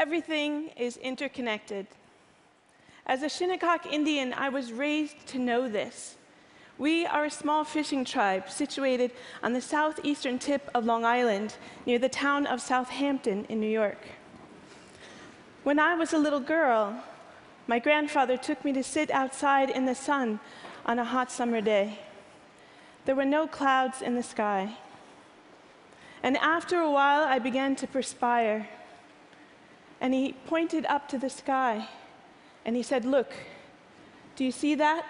Everything is interconnected. As a Shinnecock Indian, I was raised to know this. We are a small fishing tribe situated on the southeastern tip of Long Island, near the town of Southampton in New York. When I was a little girl, my grandfather took me to sit outside in the sun on a hot summer day. There were no clouds in the sky. And after a while, I began to perspire. And he pointed up to the sky and he said, Look, do you see that?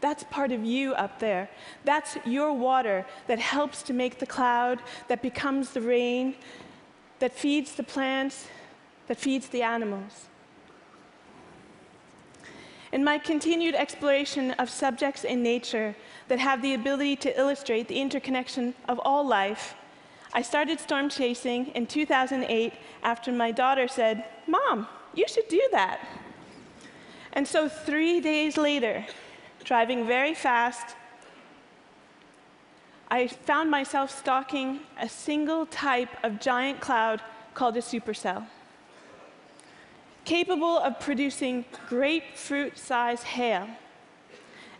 That's part of you up there. That's your water that helps to make the cloud, that becomes the rain, that feeds the plants, that feeds the animals. In my continued exploration of subjects in nature that have the ability to illustrate the interconnection of all life, I started storm chasing in 2008 after my daughter said, Mom, you should do that. And so three days later, driving very fast, I found myself stalking a single type of giant cloud called a supercell, capable of producing grapefruit-sized hail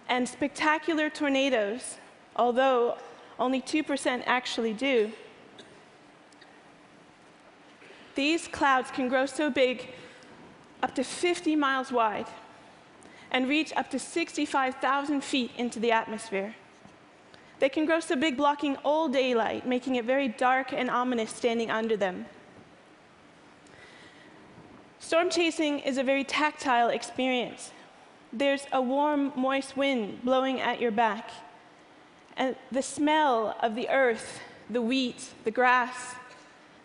and spectacular tornadoes, although only 2% actually do. These clouds can grow so big, up to 50 miles wide, and reach up to 65,000 feet into the atmosphere. They can grow so big, blocking all daylight, making it very dark and ominous standing under them. Storm chasing is a very tactile experience. There's a warm, moist wind blowing at your back, and the smell of the earth, the wheat, the grass,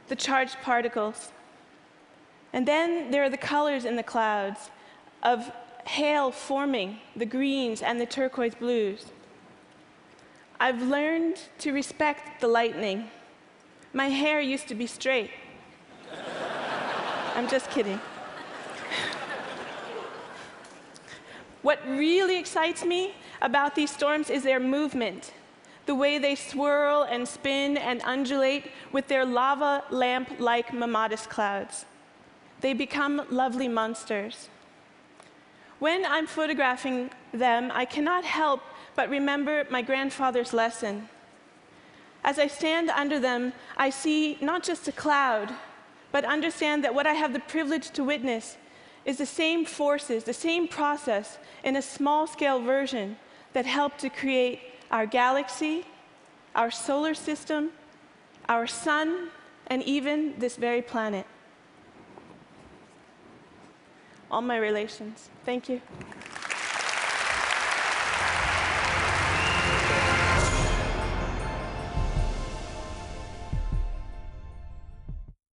the charged particles. And then there are the colors in the clouds of hail forming the greens and the turquoise blues. I've learned to respect the lightning. My hair used to be straight. I'm just kidding. what really excites me about these storms is their movement, the way they swirl and spin and undulate with their lava lamp-like mammatus clouds. They become lovely monsters. When I'm photographing them, I cannot help but remember my grandfather's lesson. As I stand under them, I see not just a cloud, but understand that what I have the privilege to witness is the same forces, the same process in a small scale version that helped to create our galaxy, our solar system, our sun, and even this very planet all my relations. Thank you.